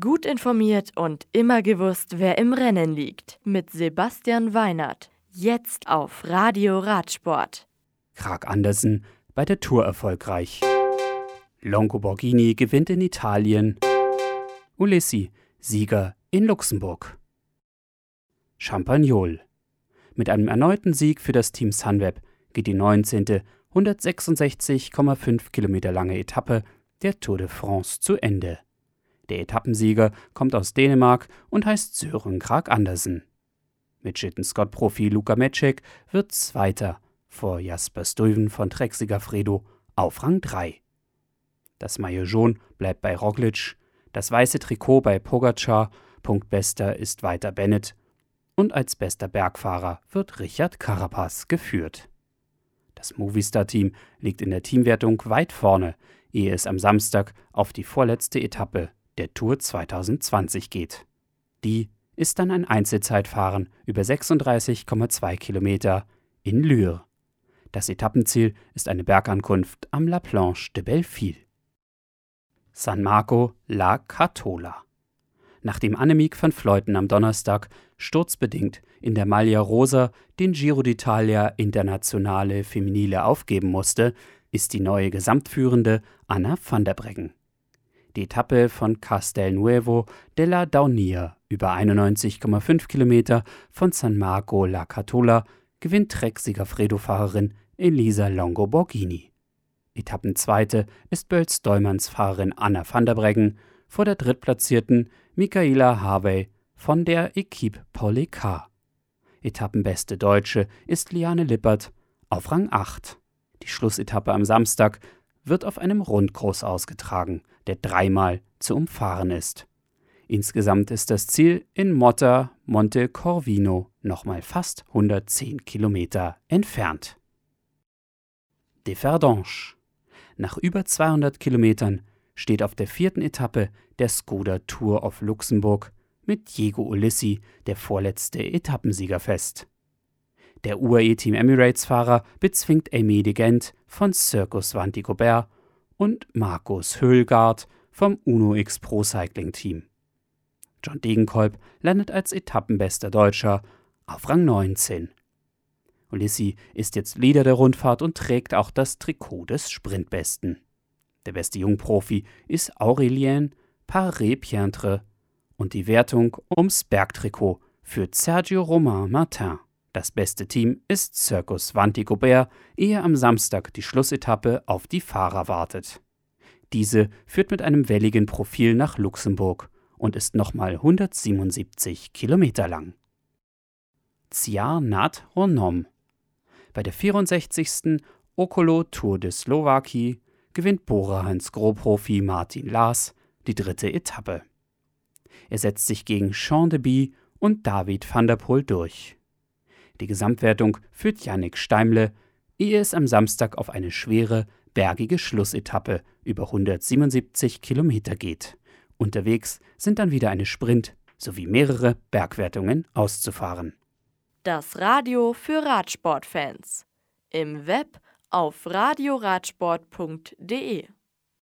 Gut informiert und immer gewusst, wer im Rennen liegt. Mit Sebastian Weinert. Jetzt auf Radio Radsport. Krag Andersen bei der Tour erfolgreich. Longo Borghini gewinnt in Italien. Ulissi, Sieger in Luxemburg. Champagnol. Mit einem erneuten Sieg für das Team Sunweb geht die 19. 166,5 Kilometer lange Etappe der Tour de France zu Ende. Der Etappensieger kommt aus Dänemark und heißt Sören Krag Andersen. Mitchelton-Scott-Profi Luka Metschek wird Zweiter vor Jasper Stuyven von Trek Fredo auf Rang 3. Das Maillot jaune bleibt bei Roglic, das weiße Trikot bei Pogacar, Punktbester ist weiter Bennett und als bester Bergfahrer wird Richard Carapaz geführt. Das Movistar-Team liegt in der Teamwertung weit vorne, ehe es am Samstag auf die vorletzte Etappe der Tour 2020 geht. Die ist dann ein Einzelzeitfahren über 36,2 Kilometer in Lure. Das Etappenziel ist eine Bergankunft am La Planche de Belleville. San Marco La Catola. Nachdem Annemiek van Fleuten am Donnerstag sturzbedingt in der Maglia Rosa den Giro d'Italia Internationale Feminile aufgeben musste, ist die neue Gesamtführende Anna van der Breggen. Die Etappe von Castelnuovo della Daunia über 91,5 Kilometer von San Marco la Catola gewinnt Trek-Sieger-Fredo-Fahrerin Elisa Longo Borghini. Etappenzweite ist Bölz Dollmanns Fahrerin Anna van der Breggen vor der drittplatzierten Michaela Harvey von der Equipe Policar. Etappenbeste Deutsche ist Liane Lippert auf Rang 8. Die Schlussetappe am Samstag wird auf einem Rundkurs ausgetragen, der dreimal zu umfahren ist. Insgesamt ist das Ziel in Motta Monte Corvino nochmal fast 110 Kilometer entfernt. De Verdange. Nach über 200 Kilometern steht auf der vierten Etappe der Skoda Tour of Luxemburg mit Diego Ulissi der vorletzte Etappensieger fest. Der UAE Team Emirates-Fahrer bezwingt Amy de Gent von Circus Vantigobert und Markus Höhlgard vom Uno X Pro Cycling Team. John Degenkolb landet als Etappenbester Deutscher auf Rang 19. Ulissi ist jetzt Leader der Rundfahrt und trägt auch das Trikot des Sprintbesten. Der beste Jungprofi ist Aurelien Paré-Pientre und die Wertung ums Bergtrikot führt Sergio Romain Martin. Das beste Team ist Circus Vantigobert, ehe am Samstag die Schlussetappe auf die Fahrer wartet. Diese führt mit einem welligen Profil nach Luxemburg und ist nochmal 177 Kilometer lang. Ciar Nad Ronom. Bei der 64. Okolo Tour de Slowakei gewinnt Bora Hans Gros-Profi Martin Lars die dritte Etappe. Er setzt sich gegen Jean de Bie und David van der Poel durch. Die Gesamtwertung führt Yannick Steimle, ehe es am Samstag auf eine schwere, bergige Schlussetappe über 177 Kilometer geht. Unterwegs sind dann wieder eine Sprint sowie mehrere Bergwertungen auszufahren. Das Radio für Radsportfans. Im Web auf radioradsport.de